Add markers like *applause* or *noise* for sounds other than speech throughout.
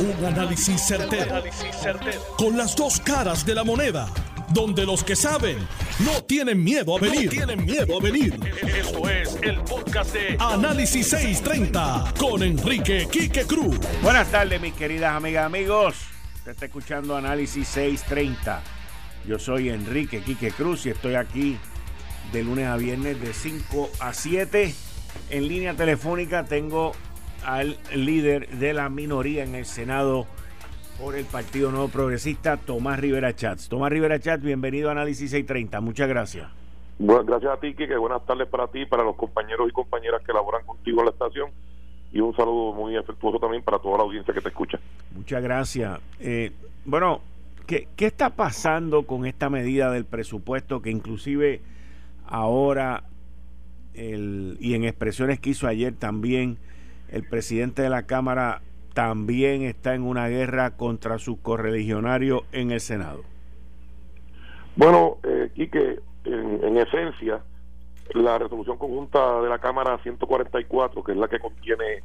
Un análisis certero, Con las dos caras de la moneda. Donde los que saben no tienen miedo a venir. tienen miedo a venir. Esto es el podcast de Análisis 630 con Enrique Quique Cruz. Buenas tardes, mis queridas amigas, amigos. Usted está escuchando Análisis 630. Yo soy Enrique Quique Cruz y estoy aquí de lunes a viernes de 5 a 7. En línea telefónica tengo al líder de la minoría en el Senado por el Partido Nuevo Progresista, Tomás Rivera Chats. Tomás Rivera Chats, bienvenido a Análisis 630. Muchas gracias. Bueno, gracias a ti, que buenas tardes para ti, para los compañeros y compañeras que laboran contigo en la estación y un saludo muy afectuoso también para toda la audiencia que te escucha. Muchas gracias. Eh, bueno, ¿qué, ¿qué está pasando con esta medida del presupuesto que inclusive ahora el, y en expresiones que hizo ayer también el presidente de la Cámara también está en una guerra contra sus correligionarios en el Senado. Bueno, eh, Quique, en, en, esencia, la resolución conjunta de la Cámara 144, que es la que contiene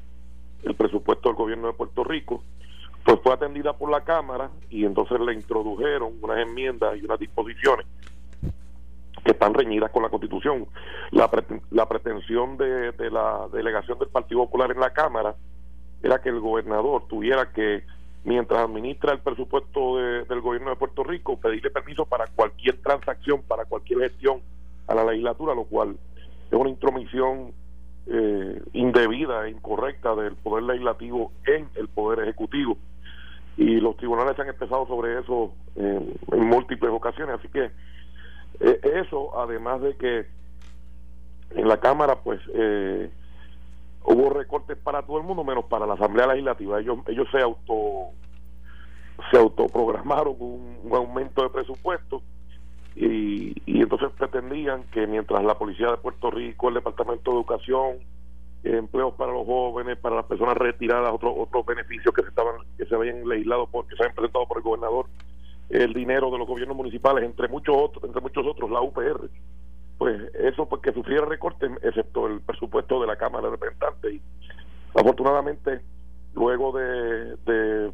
el presupuesto del gobierno de Puerto Rico, pues fue atendida por la Cámara y entonces le introdujeron unas enmiendas y unas disposiciones que están reñidas con la Constitución. La, la pretensión de, de, la delegación del Partido Popular en la Cámara era que el gobernador tuviera que, mientras administra el presupuesto del gobierno de Puerto Rico, pedirle permiso para cualquier transacción, para cualquier gestión a la legislatura, lo cual es una intromisión eh, indebida e incorrecta del poder legislativo en el poder ejecutivo. Y los tribunales han empezado sobre eso en múltiples ocasiones, así que eh, eso, además de que en la Cámara, pues eh, hubo recortes para todo el mundo, menos para la Asamblea Legislativa. Ellos, ellos se auto se autoprogramaron un, un aumento de presupuesto y, y entonces pretendían que mientras la Policía de Puerto Rico, el Departamento de Educación, empleos para los jóvenes, para las personas retiradas, otros otros beneficios que se estaban que se habían legislado porque se habían presentado por el gobernador el dinero de los gobiernos municipales, entre muchos otros, entre muchos otros, la UPR. Pues eso porque que sufriera recortes, excepto el presupuesto de la Cámara de Representantes. Y afortunadamente, luego de, de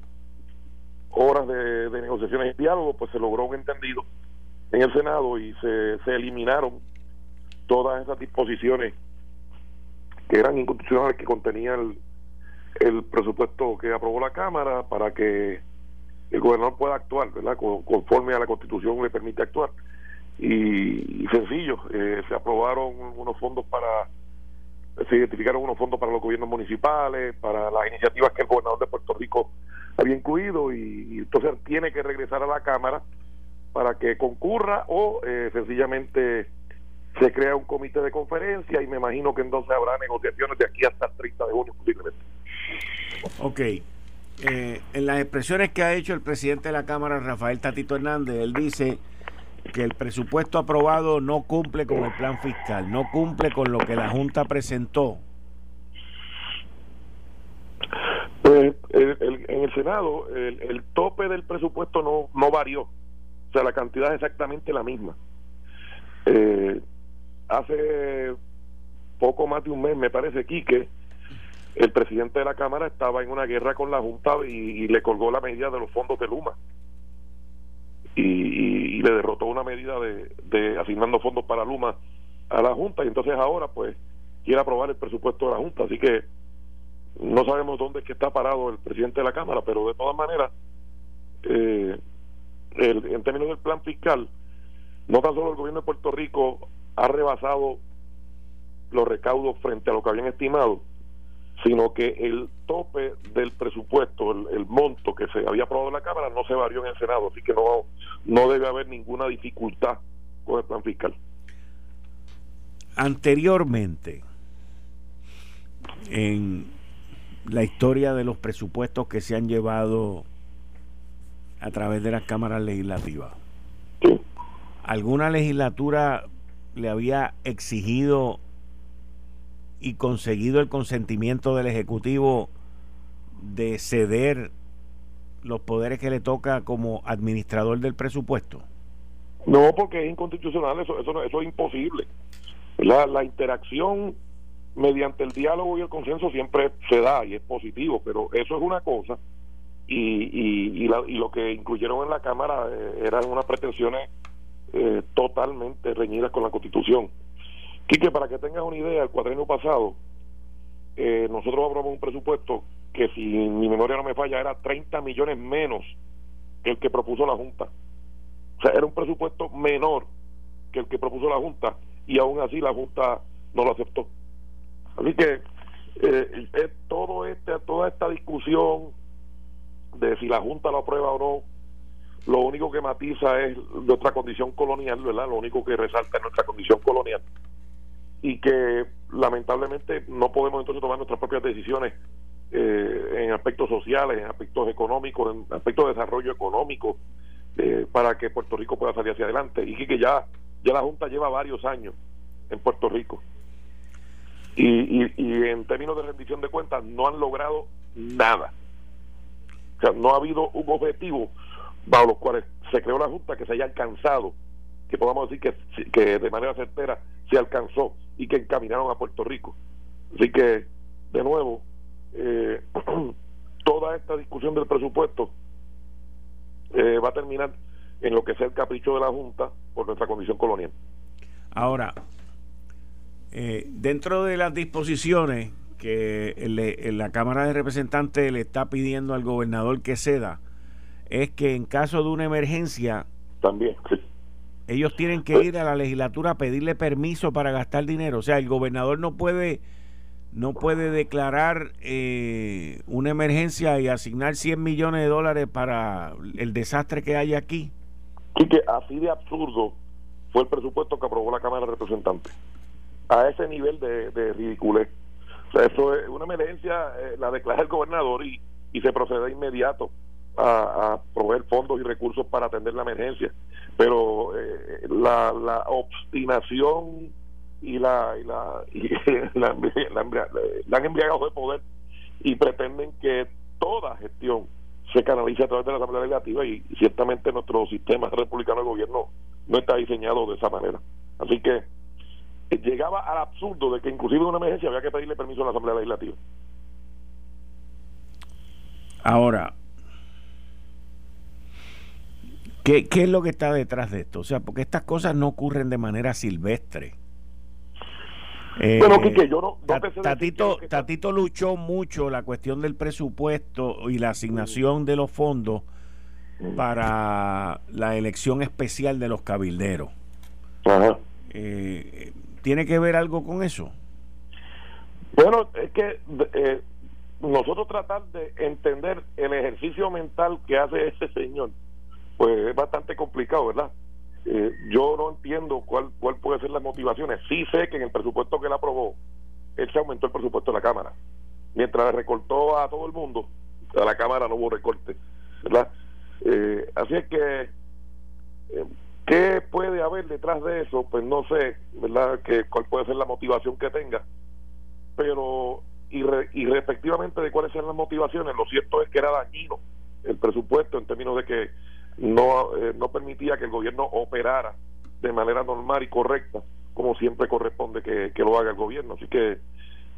horas de, de, negociaciones y diálogo, pues se logró un entendido en el Senado y se, se eliminaron todas esas disposiciones que eran inconstitucionales que contenían el, el presupuesto que aprobó la Cámara para que el gobernador pueda actuar, ¿verdad? Conforme a la constitución le permite actuar. Y, sencillo, eh, se aprobaron unos fondos para, se identificaron unos fondos para los gobiernos municipales, para las iniciativas que el gobernador de Puerto Rico había incluido y, entonces tiene que regresar a la Cámara para que concurra o eh, sencillamente se crea un comité de conferencia y me imagino que entonces habrá negociaciones de aquí hasta el 30 de junio posiblemente. Ok, eh, en las expresiones que ha hecho el presidente de la Cámara, Rafael Tatito Hernández, él dice que el presupuesto aprobado no cumple con el plan fiscal, no cumple con lo que la Junta presentó. Pues en el Senado el, tope del presupuesto no, no varió, o sea, la cantidad es exactamente la misma. Eh, hace poco más de un mes, me parece, Quique, el presidente de la Cámara estaba en una guerra con la Junta y, le colgó la medida de los fondos de Luma. Y, le derrotó una medida de, asignando fondos para Luma a la Junta y entonces ahora pues quiere aprobar el presupuesto de la Junta. Así que no sabemos dónde es que está parado el presidente de la Cámara, pero de todas maneras, eh, en términos del plan fiscal, no tan solo el gobierno de Puerto Rico ha rebasado los recaudos frente a lo que habían estimado, sino que el tope del presupuesto, el, monto que se había aprobado en la Cámara, no se varió en el Senado, así que no, no debe haber ninguna dificultad con el plan fiscal. Anteriormente, en la historia de los presupuestos que se han llevado a través de las cámaras legislativas, ¿alguna legislatura le había exigido y conseguido el consentimiento del Ejecutivo de ceder los poderes que le toca como administrador del presupuesto? No, porque es inconstitucional, eso, eso, eso es imposible. La, la interacción mediante el diálogo y el consenso siempre se da y es positivo, pero eso es una cosa y, y, lo que incluyeron en la Cámara eh, eran unas pretensiones eh, totalmente reñidas con la Constitución. Quique, para que tengas una idea, el cuadrenio pasado, eh, nosotros aprobamos un presupuesto que, si mi memoria no me falla, era 30 millones menos que el que propuso la Junta. O sea, era un presupuesto menor que el que propuso la Junta y aún así la Junta no lo aceptó. Así que eh, todo este, toda esta discusión de si la Junta lo aprueba o no, lo único que matiza es nuestra condición colonial, ¿verdad? Lo único que resalta es nuestra condición colonial. Y que lamentablemente no podemos entonces tomar nuestras propias decisiones eh, en aspectos sociales, en aspectos económicos, en aspectos de desarrollo económico, eh, para que Puerto Rico pueda salir hacia adelante. Y que ya, ya la Junta lleva varios años en Puerto Rico. Y, y, y en términos de rendición de cuentas no han logrado nada. O sea, no ha habido un objetivo bajo los cuales se creó la Junta que se haya alcanzado, que podamos decir que, que de manera certera se alcanzó y que encaminaron a Puerto Rico. Así que, de nuevo, eh, *clears throat* toda esta discusión del presupuesto eh, va a terminar en lo que sea el capricho de la Junta por nuestra condición colonial. Ahora, eh, dentro de las disposiciones que la Cámara de Representantes le está pidiendo al gobernador que ceda es que en caso de una emergencia también ellos tienen que ir a la legislatura a pedirle permiso para gastar dinero. O sea el gobernador no puede no puede declarar eh, una emergencia y asignar 100 millones de dólares para el desastre que hay aquí. Y que así de absurdo fue el presupuesto que aprobó la Cámara de Representantes. A ese nivel de, de ridiculez. Eso es una emergencia, eh, la declara el gobernador y, y se procede de inmediato a, proveer fondos y recursos para atender la emergencia. Pero eh, la, la obstinación y la, y la, y *laughs* la, la, han embriagado de poder y pretenden que toda gestión se canalice a través de la Asamblea Legislativa y ciertamente nuestro sistema republicano de gobierno no está diseñado de esa manera. Así que llegaba al absurdo de que inclusive en una emergencia había que pedirle permiso a la Asamblea Legislativa. Ahora, ¿qué, ¿qué es lo que está detrás de esto? O sea, porque estas cosas no ocurren de manera silvestre. bueno, eh, yo no, Tatito, Tatito luchó mucho la cuestión del presupuesto y la asignación de los fondos mm. para la elección especial de los cabilderos. Ajá. Eh, ¿Tiene que ver algo con eso? Bueno, es que eh, nosotros tratar de entender el ejercicio mental que hace ese señor, pues es bastante complicado, ¿verdad? Eh, yo no entiendo cuál, cuál puede ser las motivaciones. Sí sé que en el presupuesto que él aprobó, él se aumentó el presupuesto de la Cámara. Mientras le recortó a todo el mundo, a la Cámara no hubo recorte, ¿verdad? Eh, así es que ¿Qué puede haber detrás de eso? Pues no sé, ¿verdad? Que, ¿Cuál puede ser la motivación que tenga? Pero, y, respectivamente de cuáles son las motivaciones, lo cierto es que era dañino el presupuesto en términos de que no, eh, no permitía que el gobierno operara de manera normal y correcta, como siempre corresponde que, lo haga el gobierno. Así que,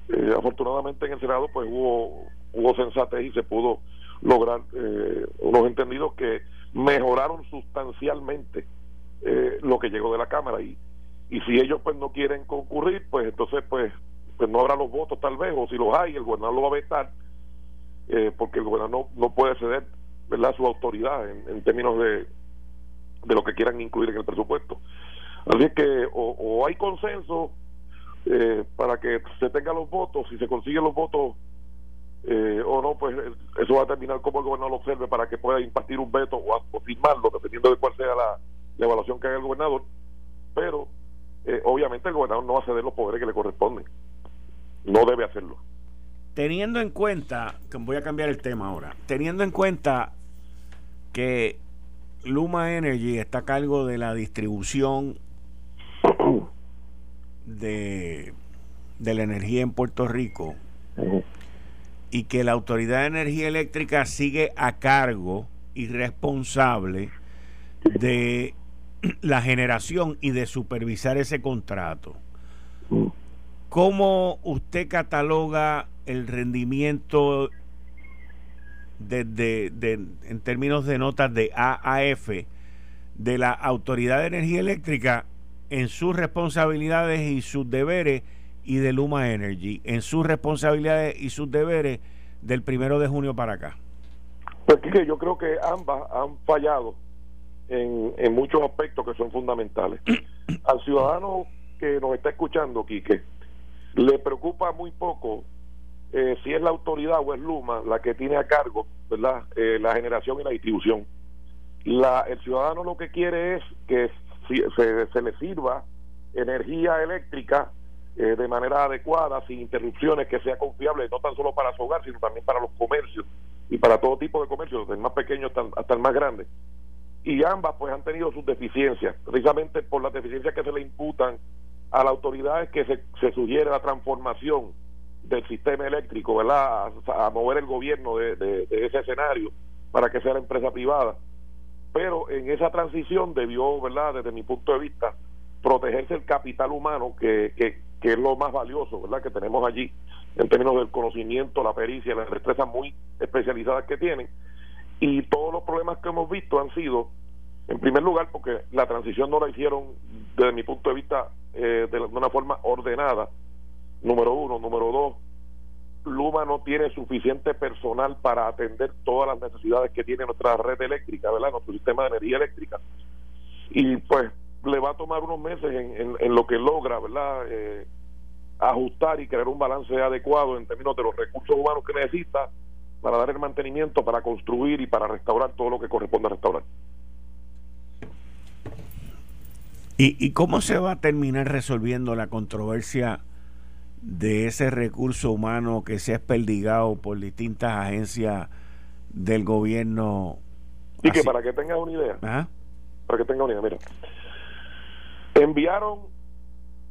eh, afortunadamente en el Senado, pues hubo, hubo sensatez y se pudo lograr eh, unos entendidos que mejoraron sustancialmente eh, lo que llegó de la Cámara y, y si ellos pues no quieren concurrir pues entonces pues pues no habrá los votos tal vez o si los hay el gobernador lo va a vetar eh, porque el gobernador no, no puede ceder verdad su autoridad en, términos de, de lo que quieran incluir en el presupuesto así que o, hay consenso eh, para que se tengan los votos si se consiguen los votos o no, pues eso va a terminar como el gobernador lo observe para que pueda impartir un veto o, o firmarlo, dependiendo de cuál sea la, la evaluación que haga el gobernador, pero eh, obviamente el gobernador no va a ceder los poderes que le corresponden. No debe hacerlo. Teniendo en cuenta, voy a cambiar el tema ahora, teniendo en cuenta que Luma Energy está a cargo de la distribución de, de la energía en Puerto Rico y que la Autoridad de Energía Eléctrica sigue a cargo y responsable de la generación y de supervisar ese contrato. ¿Cómo usted cataloga el rendimiento desde en términos de notas de AAF de la Autoridad de Energía Eléctrica en sus responsabilidades y sus deberes y de Luma Energy en sus responsabilidades y sus deberes del primero de junio para acá? Pues que yo creo que ambas han fallado en, en muchos aspectos que son fundamentales. *clears throat* Al ciudadano que nos está escuchando, Quique, le preocupa muy poco eh, si es la autoridad o es Luma la que tiene a cargo verdad eh, la generación y la distribución. La, el ciudadano lo que quiere es que se, se le sirva energía eléctrica eh, de manera adecuada, sin interrupciones, que sea confiable, no tan solo para su hogar, sino también para los comercios y para todo tipo de comercios, desde el más pequeño hasta, hasta el más grande. Y ambas pues han tenido sus deficiencias, precisamente por las deficiencias que se le imputan a la autoridad es que se, se sugiere la transformación del sistema eléctrico, ¿verdad? A, mover el gobierno de, de, ese escenario para que sea la empresa privada. Pero en esa transición debió, ¿verdad? Desde mi punto de vista, protegerse el capital humano, que, que, que es lo más valioso, ¿verdad? Que tenemos allí en términos del conocimiento, la pericia, las destrezas muy especializadas que tienen. Y todos los problemas que hemos visto han sido, en primer lugar, porque la transición no la hicieron, desde mi punto de vista, eh, de una forma ordenada, número uno. Número dos, Luma no tiene suficiente personal para atender todas las necesidades que tiene nuestra red eléctrica, ¿verdad? Nuestro sistema de energía eléctrica. Y pues le va a tomar unos meses en, en, lo que logra, ¿verdad? Eh, ajustar y crear un balance adecuado en términos de los recursos humanos que necesita para dar el mantenimiento, para construir y para restaurar todo lo que corresponde a restaurar. ¿Y, y cómo se va a terminar resolviendo la controversia de ese recurso humano que se ha esperdigado por distintas agencias del gobierno? Y que para que tengas una idea, para que tengas una idea, mira, enviaron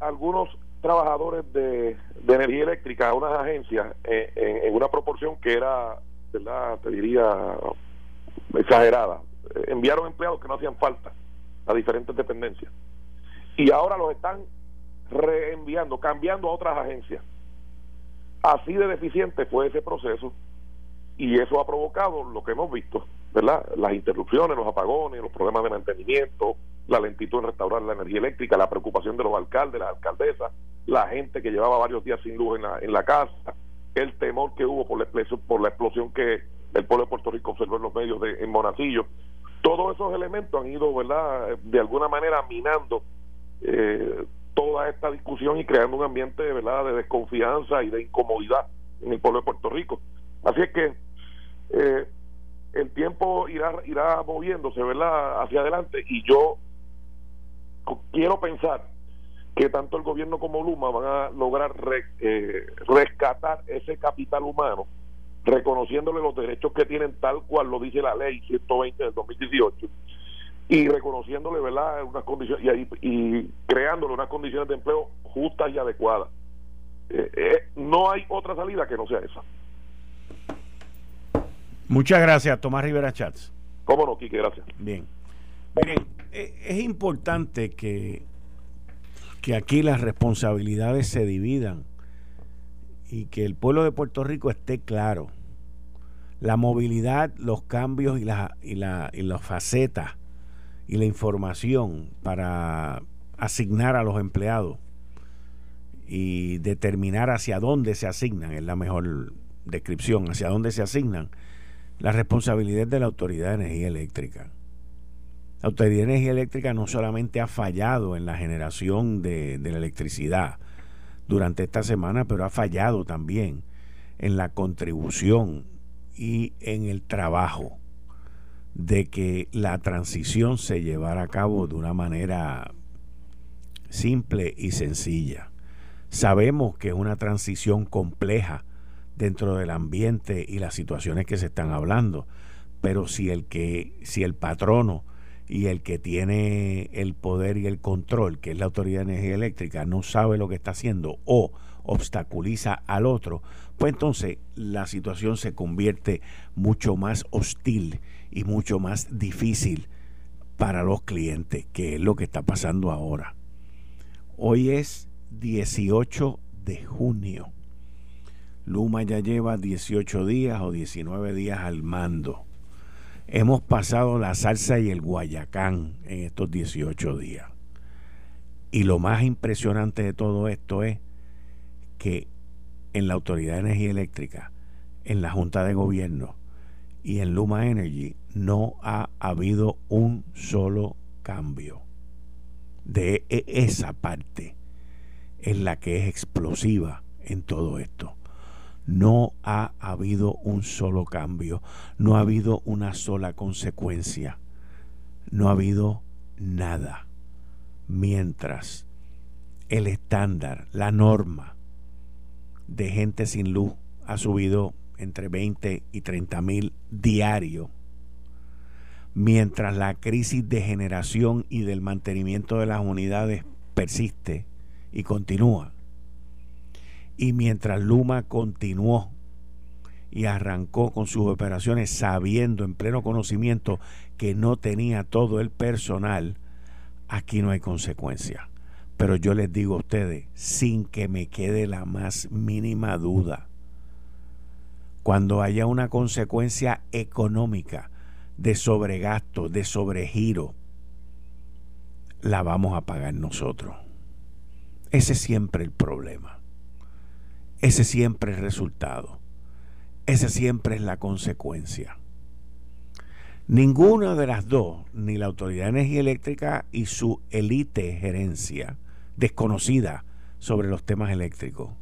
algunos trabajadores de, energía eléctrica a unas agencias eh, en, una proporción que era, ¿verdad? Te diría exagerada. Eh, enviaron empleados que no hacían falta a diferentes dependencias. Y ahora los están reenviando, cambiando a otras agencias. Así de deficiente fue ese proceso y eso ha provocado lo que hemos visto, ¿verdad? Las interrupciones, los apagones, los problemas de mantenimiento, la lentitud en restaurar la energía eléctrica, la preocupación de los alcaldes, las alcaldesas, la gente que llevaba varios días sin luz en la, en la casa, el temor que hubo por la, por la explosión que el pueblo de Puerto Rico observó en los medios de, en Monacillo. Todos esos elementos han ido, ¿verdad?, de alguna manera minando eh, toda esta discusión y creando un ambiente, ¿verdad?, de desconfianza y de incomodidad en el pueblo de Puerto Rico. Así es que eh, el tiempo irá, irá moviéndose, ¿verdad?, hacia adelante y yo quiero pensar que tanto el gobierno como Luma van a lograr eh, rescatar ese capital humano, reconociéndole los derechos que tienen tal cual lo dice la ley 120 del 2018 y reconociéndole verdad unas condiciones y, y creándole unas condiciones de empleo justas y adecuadas. Eh, eh, no hay otra salida que no sea esa. Muchas gracias, Tomás Rivera Chats. Cómo no, Quique, gracias. Bien. Miren, eh, es importante que, que aquí las responsabilidades se dividan y que el pueblo de Puerto Rico esté claro. La movilidad, los cambios y, la, y, la, y las facetas y la información para asignar a los empleados y determinar hacia dónde se asignan, es la mejor descripción, hacia dónde se asignan, la responsabilidad de la Autoridad de Energía Eléctrica. La Autoridad de Energía Eléctrica no solamente ha fallado en la generación de, la electricidad durante esta semana, pero ha fallado también en la contribución y en el trabajo de que la transición se llevara a cabo de una manera simple y sencilla. Sabemos que es una transición compleja dentro del ambiente y las situaciones que se están hablando, pero si el que si el patrono y el que tiene el poder y el control, que es la Autoridad de Energía Eléctrica, no sabe lo que está haciendo o obstaculiza al otro, pues entonces la situación se convierte mucho más hostil y mucho más difícil para los clientes, que es lo que está pasando ahora. Hoy es 18 de junio. Luma ya lleva 18 días o 19 días al mando. Hemos pasado la salsa y el guayacán en estos 18 días. Y lo más impresionante de todo esto es que en la Autoridad de Energía Eléctrica, en la Junta de Gobierno y en Luma Energy no ha habido un solo cambio. De e, esa parte es la que es explosiva en todo esto. No ha habido un solo cambio, no ha habido una sola consecuencia, no ha habido nada. Mientras el estándar, la norma de gente sin luz ha subido entre 20 y 30 mil diario, mientras la crisis de generación y del mantenimiento de las unidades persiste y continúa, y mientras Luma continuó y arrancó con sus operaciones sabiendo en pleno conocimiento que no tenía todo el personal, aquí no hay consecuencia. Pero yo les digo a ustedes, sin que me quede la más mínima duda, cuando haya una consecuencia económica de sobregasto, de sobregiro, la vamos a pagar nosotros. Ese es siempre el problema. Ese siempre es el resultado. Ese siempre es la consecuencia. Ninguna de las dos, ni la Autoridad de Energía Eléctrica y su élite gerencia desconocida sobre los temas eléctricos,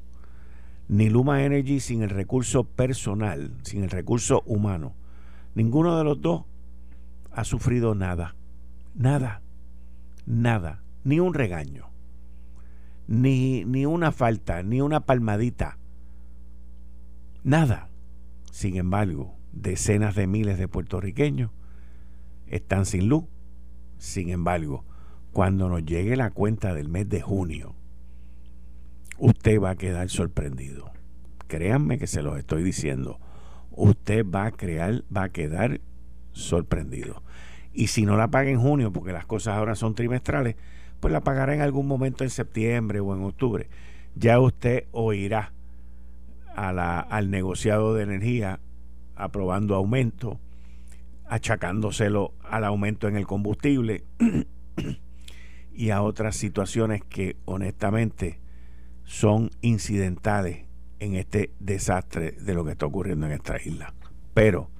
ni Luma Energy sin el recurso personal, sin el recurso humano, ninguno de los dos ha sufrido nada, nada, nada, ni un regaño ni, ni una falta, ni una palmadita. Nada. Sin embargo, decenas de miles de puertorriqueños están sin luz. Sin embargo, cuando nos llegue la cuenta del mes de junio, usted va a quedar sorprendido. Créanme que se los estoy diciendo. Usted va a crear, va a quedar sorprendido. Y si no la paga en junio, porque las cosas ahora son trimestrales, pues la pagará en algún momento en septiembre o en octubre. Ya usted oirá al negociado de energía aprobando aumento, achacándoselo al aumento en el combustible *clears throat* y a otras situaciones que honestamente son incidentales en este desastre de lo que está ocurriendo en esta isla. Pero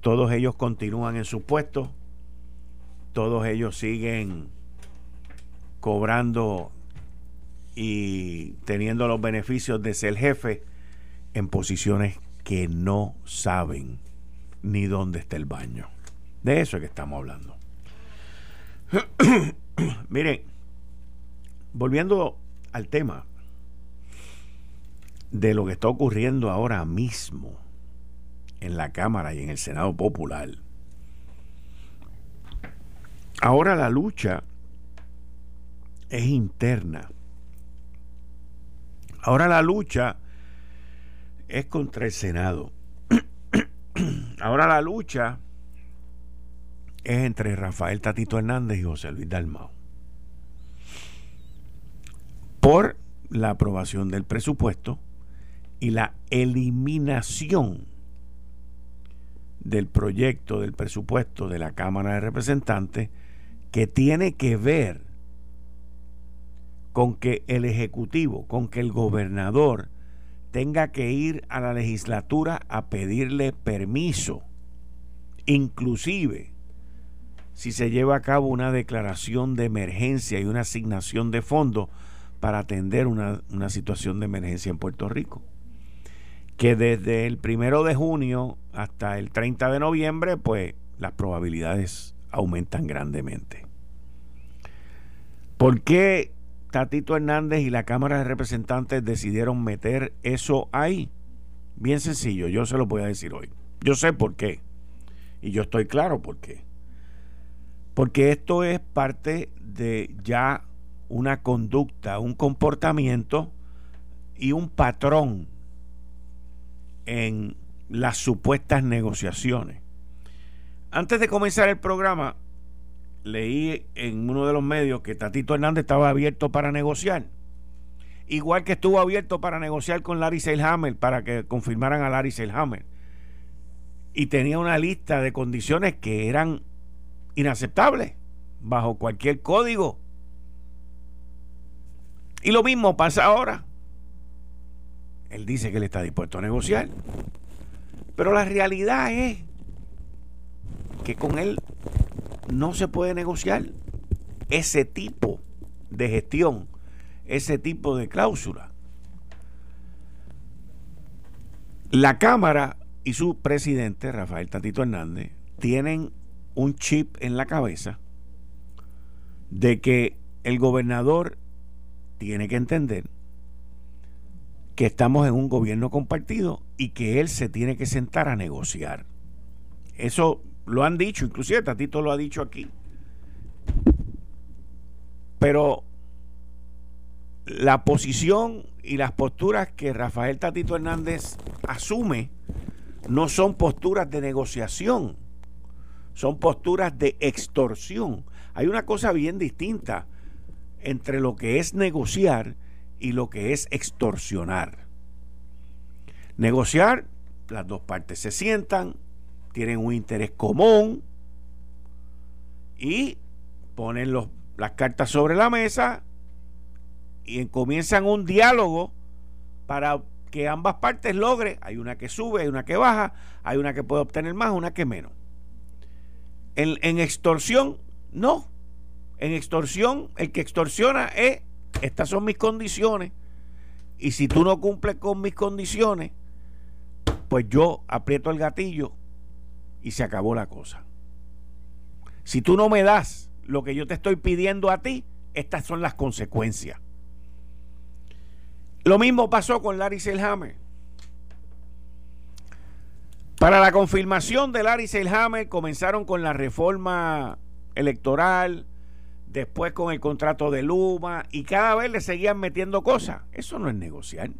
todos ellos continúan en sus puestos, todos ellos siguen cobrando y teniendo los beneficios de ser jefe en posiciones que no saben ni dónde está el baño. De eso es que estamos hablando. *coughs* Miren, volviendo al tema de lo que está ocurriendo ahora mismo en la Cámara y en el Senado Popular. Ahora la lucha es interna. Ahora la lucha es contra el Senado. *clears throat* Ahora la lucha es entre Rafael Tatito Hernández y José Luis Dalmao. Por la aprobación del presupuesto y la eliminación del proyecto del presupuesto de la Cámara de Representantes que tiene que ver con que el Ejecutivo, con que el gobernador tenga que ir a la legislatura a pedirle permiso, inclusive si se lleva a cabo una declaración de emergencia y una asignación de fondos para atender una, una situación de emergencia en Puerto Rico. Que desde el primero de junio hasta el 30 de noviembre, pues las probabilidades aumentan grandemente. ¿Por qué Tatito Hernández y la Cámara de Representantes decidieron meter eso ahí? Bien sencillo, yo se lo voy a decir hoy. Yo sé por qué. Y yo estoy claro por qué. Porque esto es parte de ya una conducta, un comportamiento y un patrón en las supuestas negociaciones. Antes de comenzar el programa, leí en uno de los medios que Tatito Hernández estaba abierto para negociar. igual que estuvo abierto para negociar con Larry Seilhammer para que confirmaran a Larry Seilhammer. Y tenía una lista de condiciones que eran inaceptables bajo cualquier código. Y lo mismo pasa ahora. Él dice que él está dispuesto a negociar. Pero la realidad es que con él no se puede negociar ese tipo de gestión, ese tipo de cláusula. La Cámara y su presidente, Rafael Tatito Hernández, tienen un chip en la cabeza de que el gobernador tiene que entender que estamos en un gobierno compartido y que él se tiene que sentar a negociar. Eso lo han dicho, inclusive Tatito lo ha dicho aquí. Pero la posición y las posturas que Rafael Tatito Hernández asume no son posturas de negociación, son posturas de extorsión. Hay una cosa bien distinta entre lo que es negociar y lo que es extorsionar. Negociar, las dos partes se sientan, tienen un interés común y ponen los, las cartas sobre la mesa y comienzan un diálogo para que ambas partes logren, hay una que sube, hay una que baja, hay una que puede obtener más, una que menos. En, en extorsión, no. En extorsión, el que extorsiona es, estas son mis condiciones, y si tú no cumples con mis condiciones, pues yo aprieto el gatillo y se acabó la cosa. Si tú no me das lo que yo te estoy pidiendo a ti, estas son las consecuencias. Lo mismo pasó con Larry Selhammer. Para la confirmación de Larry Selhammer comenzaron con la reforma electoral, después con el contrato de Luma y cada vez le seguían metiendo cosas. Eso no es negociar.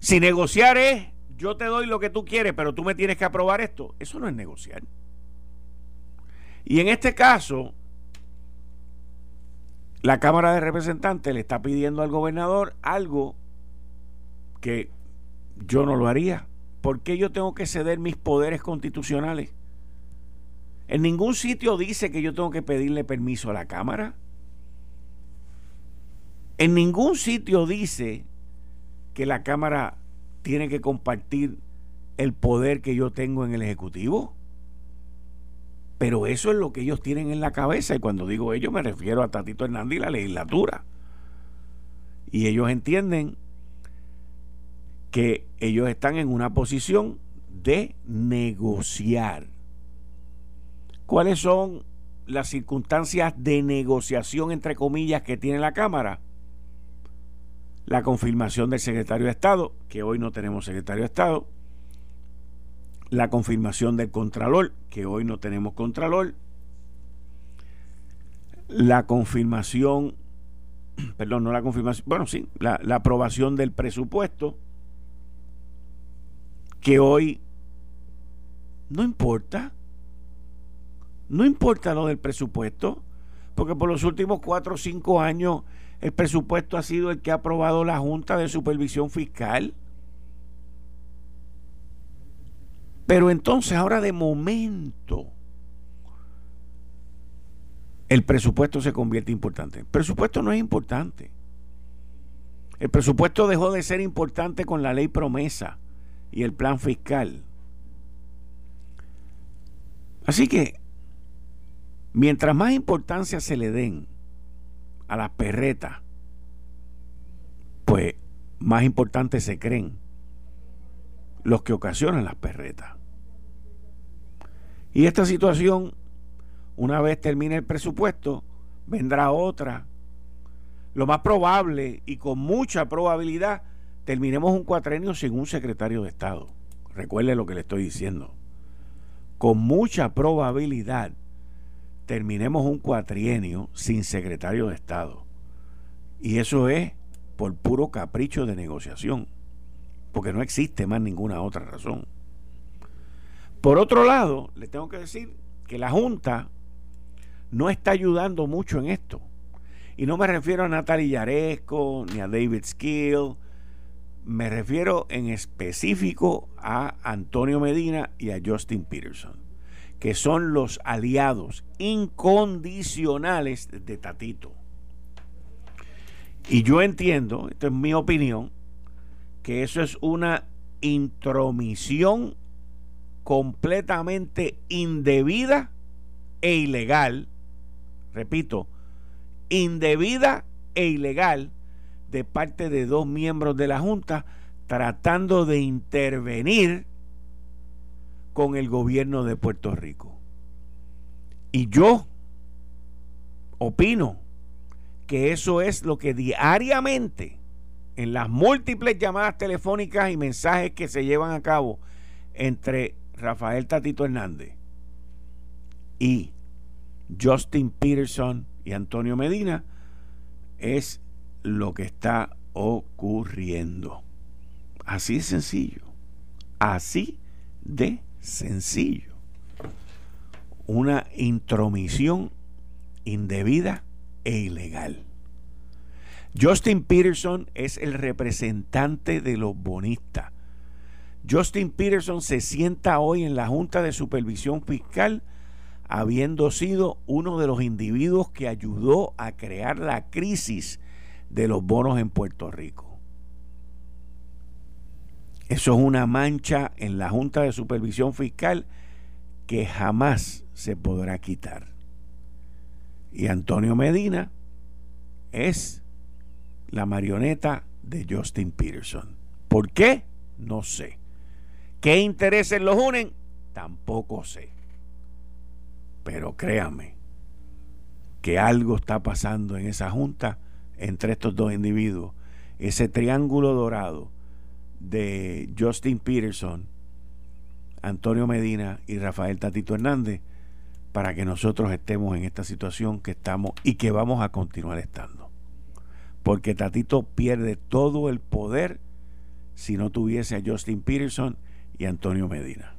Si negociar es yo te doy lo que tú quieres, pero tú me tienes que aprobar esto, eso no es negociar. Y en este caso, la Cámara de Representantes le está pidiendo al gobernador algo que yo no lo haría. ¿Por qué yo tengo que ceder mis poderes constitucionales? En ningún sitio dice que yo tengo que pedirle permiso a la Cámara. En ningún sitio dice que la Cámara tiene que compartir el poder que yo tengo en el Ejecutivo. Pero eso es lo que ellos tienen en la cabeza. Y cuando digo ellos me refiero a Tatito Hernández y la legislatura. Y ellos entienden que ellos están en una posición de negociar ¿Cuáles son las circunstancias de negociación, entre comillas, que tiene la Cámara? La confirmación del secretario de Estado, que hoy no tenemos secretario de Estado. La confirmación del Contralor, que hoy no tenemos Contralor. La confirmación, *clears throat* perdón, no la confirmación, bueno, sí, la, aprobación del presupuesto, que hoy no importa no importa lo del presupuesto, porque por los últimos cuatro o cinco años el presupuesto ha sido el que ha aprobado la Junta de Supervisión Fiscal. Pero entonces ahora de momento el presupuesto se convierte importante. El presupuesto no es importante. El presupuesto dejó de ser importante con la ley promesa y el plan fiscal. Así que Mientras más importancia se le den a las perretas, pues más importantes se creen los que ocasionan las perretas. Y esta situación, una vez termine el presupuesto, vendrá otra. Lo más probable y con mucha probabilidad, terminemos un cuatrenio sin un secretario de Estado. Recuerde lo que le estoy diciendo. Con mucha probabilidad terminemos un cuatrienio sin secretario de Estado. Y eso es por puro capricho de negociación, porque no existe más ninguna otra razón. Por otro lado, le tengo que decir que la Junta no está ayudando mucho en esto. Y no me refiero a Natalie Yaresco ni a David Skill. Me refiero en específico a Antonio Medina y a Justin Peterson, que son los aliados incondicionales de Tatito. Y yo entiendo, esto es mi opinión, que eso es una intromisión completamente indebida e ilegal, repito, indebida e ilegal de parte de dos miembros de la Junta tratando de intervenir con el gobierno de Puerto Rico. Y yo opino que eso es lo que diariamente en las múltiples llamadas telefónicas y mensajes que se llevan a cabo entre Rafael Tatito Hernández y Justin Peterson y Antonio Medina es lo que está ocurriendo. Así de sencillo. Así de sencillo. Una intromisión indebida e ilegal. Justin Peterson es el representante de los bonistas. Justin Peterson se sienta hoy en la Junta de Supervisión Fiscal habiendo sido uno de los individuos que ayudó a crear la crisis de los bonos en Puerto Rico. Eso es una mancha en la Junta de Supervisión Fiscal que jamás se podrá quitar. Y Antonio Medina es la marioneta de Justin Peterson. ¿Por qué? No sé. ¿Qué intereses los unen? Tampoco sé. Pero créame que algo está pasando en esa junta entre estos dos individuos. Ese triángulo dorado de Justin Peterson, Antonio Medina y Rafael Tatito Hernández para que nosotros estemos en esta situación que estamos y que vamos a continuar estando porque Tatito pierde todo el poder si no tuviese a Justin Peterson y Antonio Medina.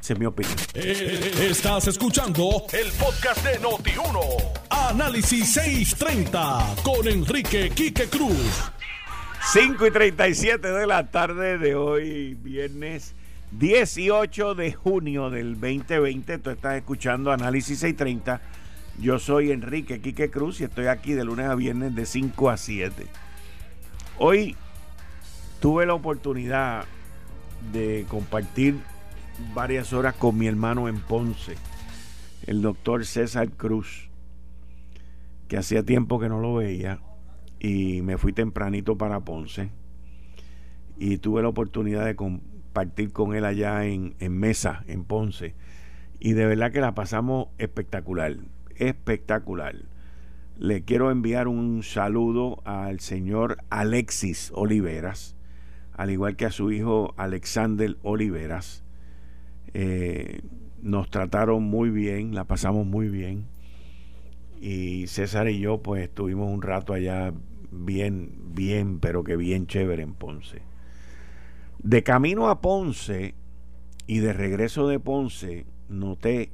Esa es mi opinión. Eh, estás escuchando el podcast de Noti1. Análisis 630 con Enrique Quique Cruz. 5 y 37 de la tarde de hoy, viernes 18 de junio del 2020. Tú estás escuchando Análisis 630 yo soy Enrique Quique Cruz y estoy aquí de lunes a viernes de 5 a 7. Hoy tuve la oportunidad de compartir varias horas con mi hermano en Ponce, el doctor César Cruz, que hacía tiempo que no lo veía y me fui tempranito para Ponce y tuve la oportunidad de compartir con él allá en, en Mesa, en Ponce, y de verdad que la pasamos espectacular espectacular. Le quiero enviar un saludo al señor Alexis Oliveras, al igual que a su hijo Alexander Oliveras. Eh, nos trataron muy bien, la pasamos muy bien. Y César y yo pues estuvimos un rato allá bien, bien, pero que bien chévere en Ponce. De camino a Ponce y de regreso de Ponce, noté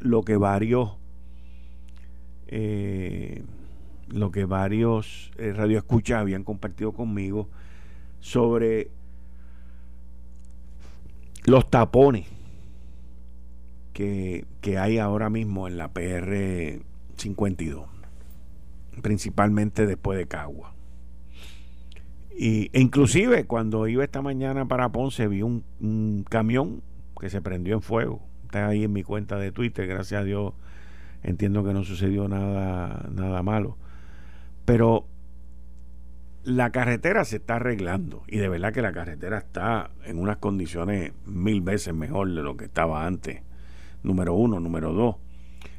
lo que varios eh, lo que varios eh, radioescuchas habían compartido conmigo sobre los tapones que, que hay ahora mismo en la PR 52 principalmente después de Cagua y, e inclusive cuando iba esta mañana para Ponce vi un, un camión que se prendió en fuego está ahí en mi cuenta de Twitter, gracias a Dios entiendo que no sucedió nada, nada malo. Pero la carretera se está arreglando y de verdad que la carretera está en unas condiciones mil veces mejor de lo que estaba antes. Número uno, número dos,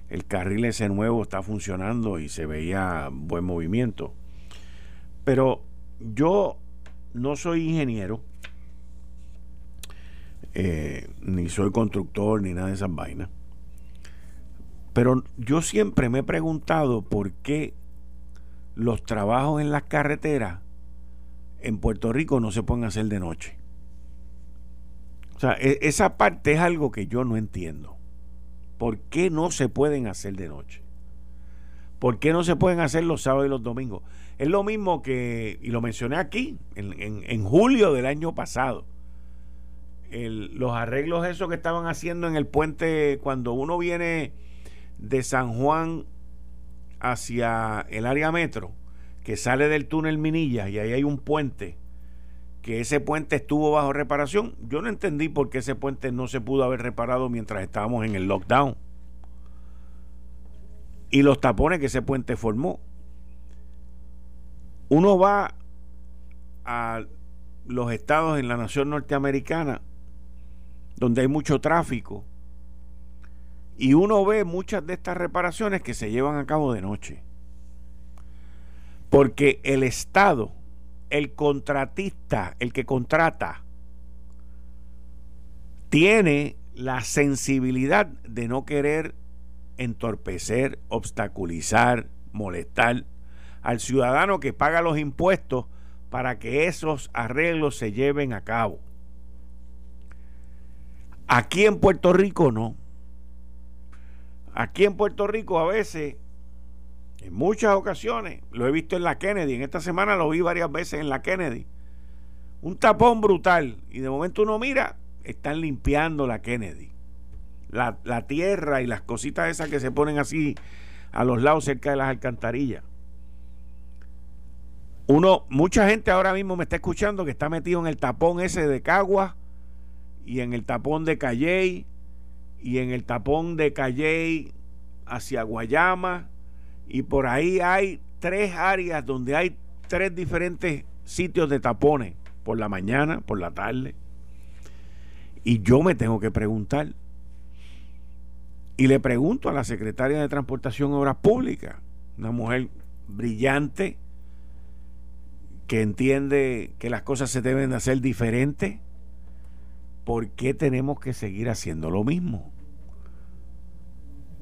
el carril ese nuevo está funcionando y se veía buen movimiento. Pero yo no soy ingeniero, eh, ni soy constructor, ni nada de esas vainas. Pero yo siempre me he preguntado por qué los trabajos en las carreteras en Puerto Rico no se pueden hacer de noche. O sea, e, esa parte es algo que yo no entiendo. ¿Por qué no se pueden hacer de noche? ¿Por qué no se pueden hacer los sábados y los domingos? Es lo mismo que, y lo mencioné aquí, en, julio del año pasado. los arreglos esos que estaban haciendo en el puente cuando uno viene de San Juan hacia el área metro, que sale del túnel Minilla y ahí hay un puente, que ese puente estuvo bajo reparación. Yo no entendí por qué ese puente no se pudo haber reparado mientras estábamos en el lockdown. Y los tapones que ese puente formó. Uno va a los estados en la nación norteamericana donde hay mucho tráfico y uno ve muchas de estas reparaciones que se llevan a cabo de noche. Porque el Estado, el contratista, el que contrata, tiene la sensibilidad de no querer entorpecer, obstaculizar, molestar al ciudadano que paga los impuestos para que esos arreglos se lleven a cabo. Aquí en Puerto Rico no. Aquí en Puerto Rico a veces, en muchas ocasiones, lo he visto en la Kennedy, en esta semana lo vi varias veces en la Kennedy, un tapón brutal y de momento uno mira, están limpiando la Kennedy. La, la tierra y las cositas esas que se ponen así a los lados cerca de las alcantarillas. Uno, mucha gente ahora mismo me está escuchando que está metido en el tapón ese de Cagua y en el tapón de Calley y en el tapón de Calley hacia Guayama y por ahí hay tres áreas donde hay tres diferentes sitios de tapones por la mañana, por la tarde. Y yo me tengo que preguntar. Y le pregunto a la secretaria de Transportación Obras Públicas, una mujer brillante, que entiende que las cosas se deben hacer diferentes, ¿por qué tenemos que seguir haciendo lo mismo?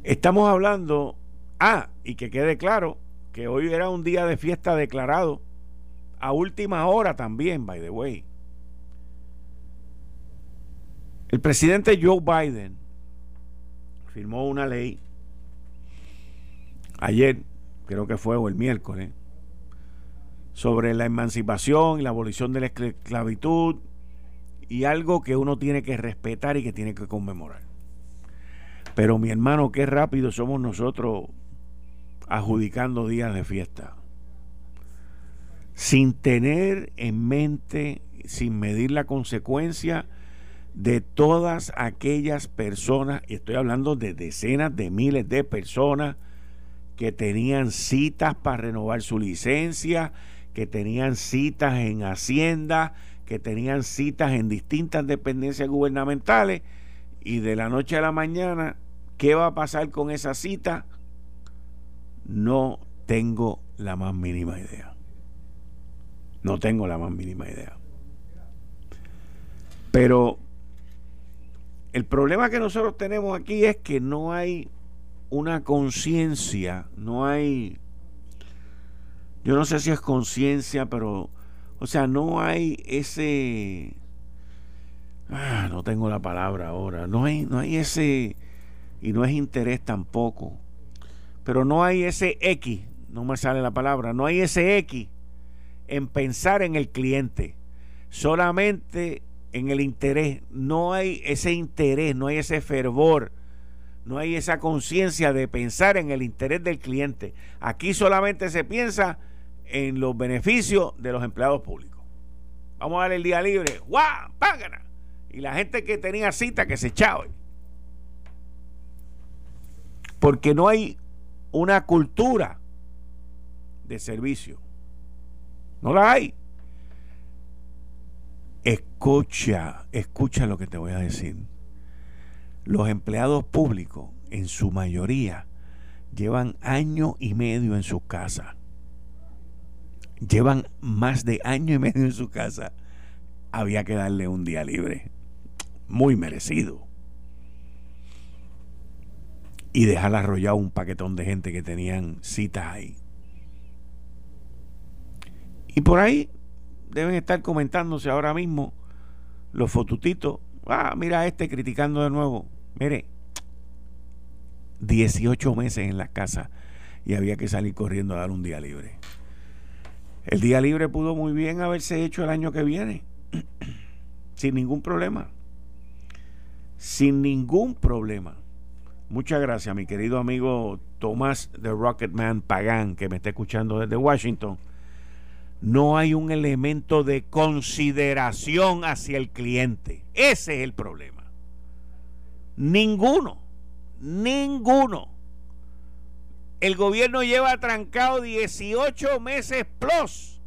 Estamos hablando, ah, y que quede claro que hoy era un día de fiesta declarado, a última hora también, by the way. El presidente Joe Biden firmó una ley ayer, creo que fue o el miércoles, sobre la emancipación y la abolición de la esclavitud y algo que uno tiene que respetar y que tiene que conmemorar. Pero mi hermano, qué rápido somos nosotros adjudicando días de fiesta. Sin tener en mente, sin medir la consecuencia de todas aquellas personas, y estoy hablando de decenas de miles de personas que tenían citas para renovar su licencia, que tenían citas en Hacienda, que tenían citas en distintas dependencias gubernamentales y de la noche a la mañana, ¿qué va a pasar con esa cita? No tengo la más mínima idea. No tengo la más mínima idea. Pero el problema que nosotros tenemos aquí es que no hay una conciencia, no hay, yo no sé si es conciencia, pero o sea, no hay ese... Ah, no tengo la palabra ahora. No hay, no hay ese... Y no es interés tampoco. Pero no hay ese X, no me sale la palabra, no hay ese X en pensar en el cliente. Solamente en el interés. No hay ese interés, no hay ese fervor, no hay esa conciencia de pensar en el interés del cliente. Aquí solamente se piensa en los beneficios de los empleados públicos. Vamos a dar el día libre. ¡Guau! ¡Págana! Y la gente que tenía cita que se echaba. Porque no hay una cultura de servicio. No la hay. Escucha, escucha lo que te voy a decir. Los empleados públicos, en su mayoría, llevan año y medio en sus casas llevan más de año y medio en su casa, había que darle un día libre. Muy merecido. Y dejar arrollado un paquetón de gente que tenían citas ahí. Y por ahí deben estar comentándose ahora mismo los fotutitos. Ah, mira este criticando de nuevo. Mire, 18 meses en la casa y había que salir corriendo a dar un día libre. El día libre pudo muy bien haberse hecho el año que viene, *clears throat* sin ningún problema. Sin ningún problema. Muchas gracias, mi querido amigo Tomás de Rocketman Pagán, que me está escuchando desde Washington. No hay un elemento de consideración hacia el cliente. Ese es el problema. Ninguno. Ninguno. El gobierno lleva trancado 18 meses plus.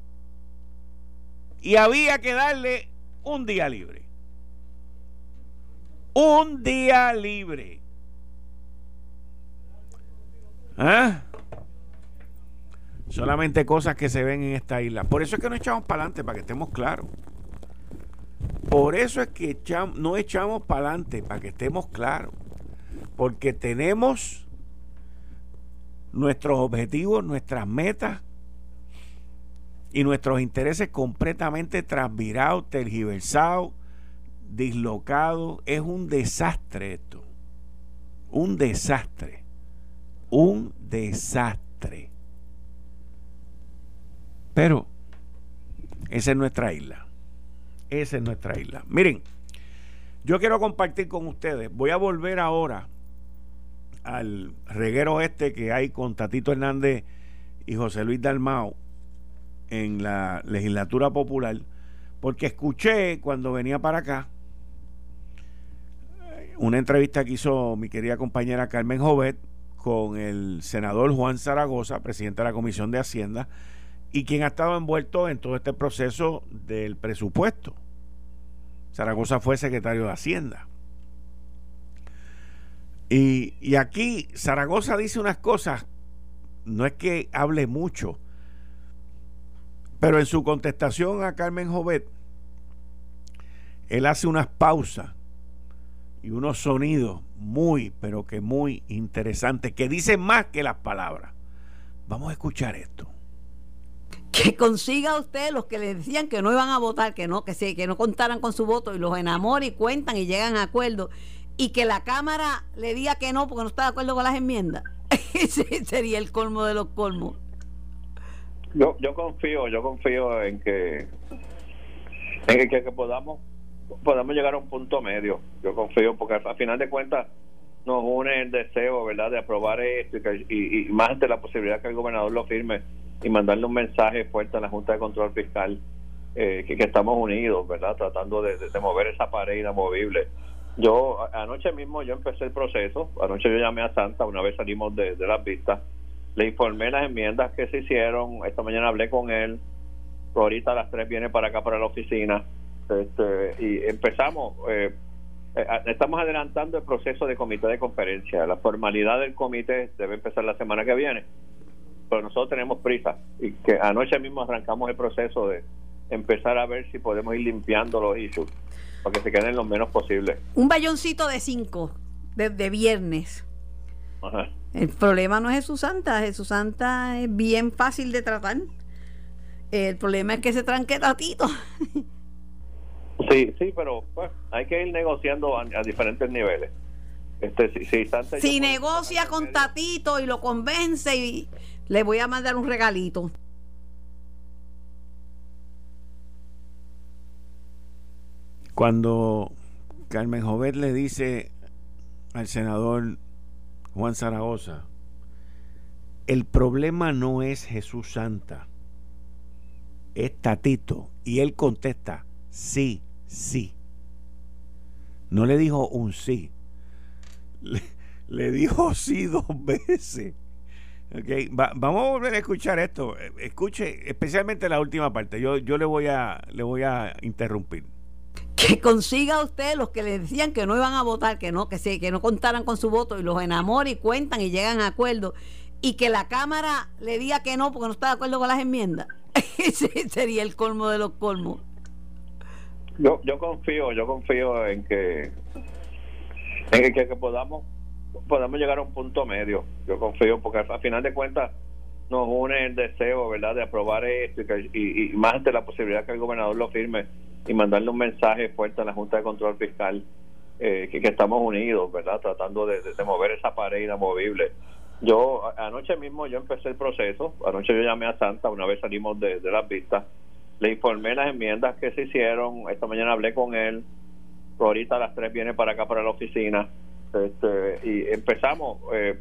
Y había que darle un día libre. Un día libre. ¿Ah? Solamente cosas que se ven en esta isla. Por eso es que no echamos para adelante, para que estemos claros. Por eso es que no echamos para adelante, para que estemos claros. Porque tenemos nuestros objetivos, nuestras metas y nuestros intereses completamente transvirados, tergiversados, dislocados. Es un desastre esto. Un desastre. Un desastre. Pero esa es nuestra isla. Esa es nuestra isla. Miren, yo quiero compartir con ustedes. Voy a volver ahora al reguero este que hay con Tatito Hernández y José Luis Dalmao en la legislatura popular, porque escuché cuando venía para acá una entrevista que hizo mi querida compañera Carmen Jovet con el senador Juan Zaragoza, presidente de la Comisión de Hacienda, y quien ha estado envuelto en todo este proceso del presupuesto. Zaragoza fue secretario de Hacienda. Y, aquí Zaragoza dice unas cosas, no es que hable mucho, pero en su contestación a Carmen Jovet, él hace unas pausas y unos sonidos muy, pero que muy interesantes, que dicen más que las palabras. Vamos a escuchar esto. Que consiga usted los que le decían que no iban a votar, que no, que, se, que no contaran con su voto y los enamore y cuentan y llegan a acuerdo y que la Cámara le diga que no porque no está de acuerdo con las enmiendas. *laughs* Ese sería el colmo de los colmos. Yo, yo confío, yo confío en que en que, podamos podamos llegar a un punto medio. Yo confío porque al final de cuentas nos une el deseo, ¿verdad?, de aprobar esto y, más de la posibilidad que el gobernador lo firme y mandarle un mensaje fuerte a la Junta de Control Fiscal eh, que, estamos unidos, ¿verdad?, tratando de, mover esa pared inamovible yo anoche mismo yo empecé el proceso, anoche yo llamé a Santa, una vez salimos de, las vistas, le informé las enmiendas que se hicieron, esta mañana hablé con él, ahorita a las 3 viene para acá para la oficina, este, y empezamos, eh, eh, estamos adelantando el proceso de comité de conferencia, la formalidad del comité debe empezar la semana que viene, pero nosotros tenemos prisa, y que anoche mismo arrancamos el proceso de empezar a ver si podemos ir limpiando los issues para que se queden lo menos posible. Un bayoncito de cinco, de, viernes. El problema no es Jesús Santa, Jesús Santa es bien fácil de tratar. El problema es que se tranque tatito. *laughs* Sí, sí, pero pues, hay que ir negociando a, diferentes niveles. Este, si, si negocia con Tatito y lo convence y le voy a mandar un regalito. Cuando Carmen Jovet le dice al senador Juan Zaragoza, el problema no es Jesús Santa, es Tatito. Y él contesta, sí, sí. No le dijo un sí, le, dijo sí dos *laughs* veces. Okay. vamos a volver a escuchar esto. Escuche especialmente la última parte. Yo, yo le, voy a, le voy a interrumpir que consiga usted los que le decían que no iban a votar, que no, que sí, que no contaran con su voto y los enamore y cuentan y llegan a acuerdo y que la Cámara le diga que no porque no está de acuerdo con las enmiendas. *laughs* Ese sería el colmo de los colmos. Yo, yo confío, yo confío en que en que, podamos podamos llegar a un punto medio. Yo confío porque al final de cuentas nos une el deseo, ¿verdad?, de aprobar esto y, y más de la posibilidad que el gobernador lo firme y mandarle un mensaje fuerte a la Junta de Control Fiscal eh, que, estamos unidos, ¿verdad? Tratando de, mover esa pared inamovible. Yo, anoche mismo yo empecé el proceso, anoche yo llamé a Santa, una vez salimos de, las vistas, le informé las enmiendas que se hicieron, esta mañana hablé con él, ahorita a las 3 viene para acá, para la oficina, este, y empezamos, eh,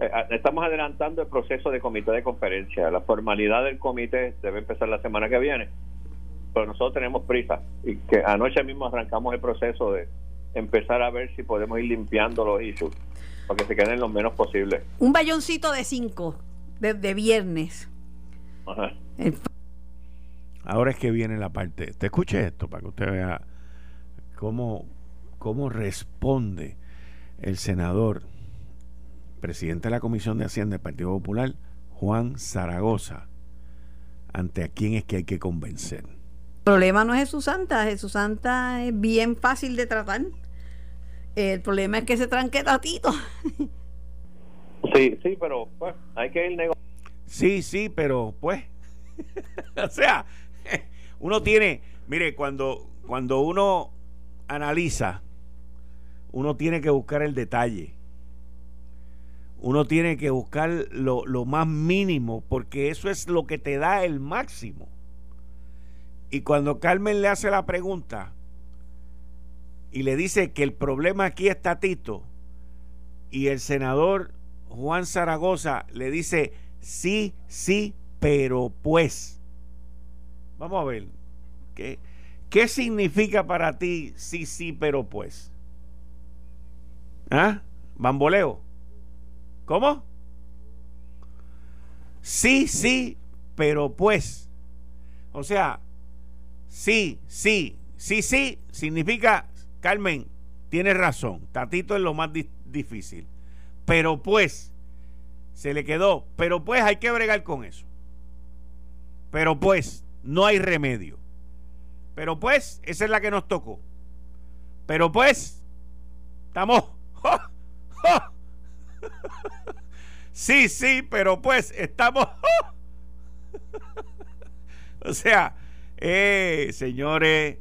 eh, estamos adelantando el proceso de comité de conferencia, la formalidad del comité debe empezar la semana que viene, pero nosotros tenemos prisa, y que anoche mismo arrancamos el proceso de empezar a ver si podemos ir limpiando los issues para que se queden lo menos posible. Un bayoncito de cinco de, viernes. Ahora es que viene la parte. Te escuche esto para que usted vea cómo, cómo responde el senador, presidente de la Comisión de Hacienda del Partido Popular, Juan Zaragoza, ante a quién es que hay que convencer. El problema no es Jesús Santa, Jesús Santa es bien fácil de tratar. El problema es que se tranque tatito. *laughs* Sí, sí, pero pues hay que ir negociando. Sí, sí, pero pues. *laughs* o sea, *laughs* uno tiene, mire, cuando, cuando uno analiza, uno tiene que buscar el detalle. Uno tiene que buscar lo, lo más mínimo, porque eso es lo que te da el máximo. Y cuando Carmen le hace la pregunta, y le dice que el problema aquí está Tito y el senador Juan Zaragoza le dice sí, sí, pero pues. Vamos a ver, ¿qué, qué significa para ti sí, sí, pero pues? ¿Ah? Bamboleo. ¿Cómo? Sí, sí, pero pues. O sea, sí, sí, sí, sí, significa Carmen, tiene razón. Tatito es lo más difícil. Pero pues, se le quedó. Pero pues hay que bregar con eso. Pero pues, no hay remedio. Pero pues, esa es la que nos tocó. Pero pues, estamos... *laughs* sí, sí, pero pues, estamos... *laughs* o sea, eh, señores,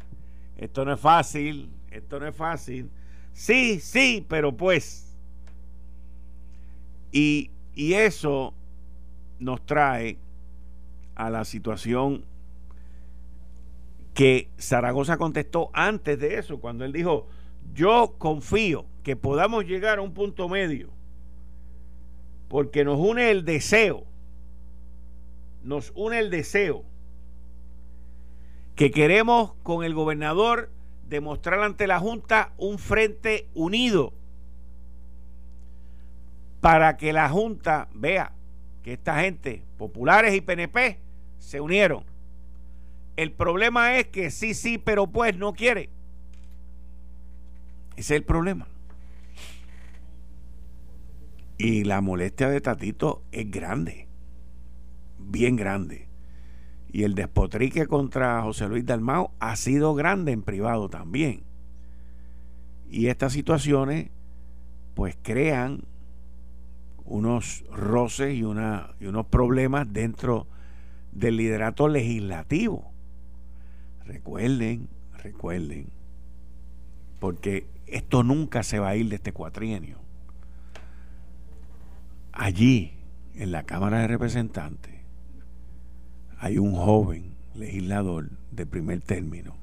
esto no es fácil esto no es fácil. Sí, sí, pero pues. Y, y eso nos trae a la situación que Zaragoza contestó antes de eso, cuando él dijo, yo confío que podamos llegar a un punto medio, porque nos une el deseo, nos une el deseo que queremos con el gobernador demostrar ante la Junta un frente unido para que la Junta vea que esta gente, populares y PNP, se unieron. El problema es que sí, sí, pero pues no quiere. Ese es el problema. Y la molestia de Tatito es grande, bien grande. Y el despotrique contra José Luis Dalmao ha sido grande en privado también. Y estas situaciones pues crean unos roces y, una, y unos problemas dentro del liderato legislativo. Recuerden, recuerden, porque esto nunca se va a ir de este cuatrienio. Allí, en la Cámara de Representantes, hay un joven legislador de primer término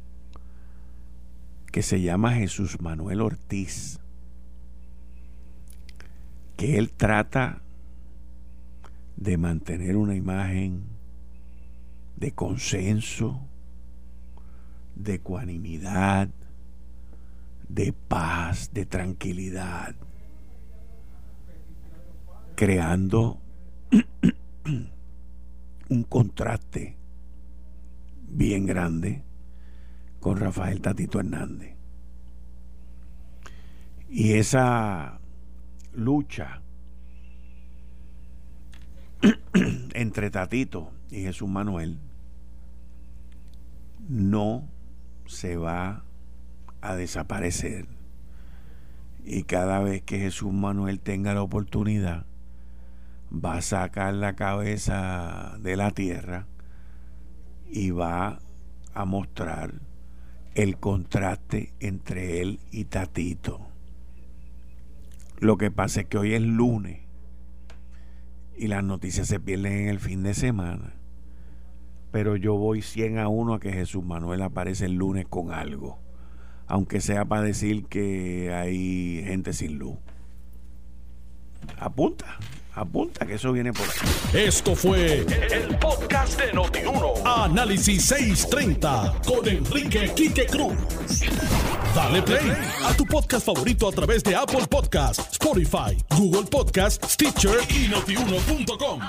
que se llama Jesús Manuel Ortiz, que él trata de mantener una imagen de consenso, de ecuanimidad, de paz, de tranquilidad, creando *clears throat* un contraste bien grande con Rafael Tatito Hernández. Y esa lucha *clears throat* entre Tatito y Jesús Manuel no se va a desaparecer. Y cada vez que Jesús Manuel tenga la oportunidad, va a sacar la cabeza de la tierra y va a mostrar el contraste entre él y Tatito. Lo que pasa es que hoy es lunes y las noticias se pierden en el fin de semana. Pero yo voy 100 a 1 a que Jesús Manuel aparece el lunes con algo. Aunque sea para decir que hay gente sin luz. Apunta, apunta que eso viene por ahí. Esto fue el, podcast de Notiuno. Análisis 630 con Enrique Quique Cruz. Dale play a tu podcast favorito a través de Apple Podcasts, Spotify, Google Podcasts, Stitcher y notiuno.com.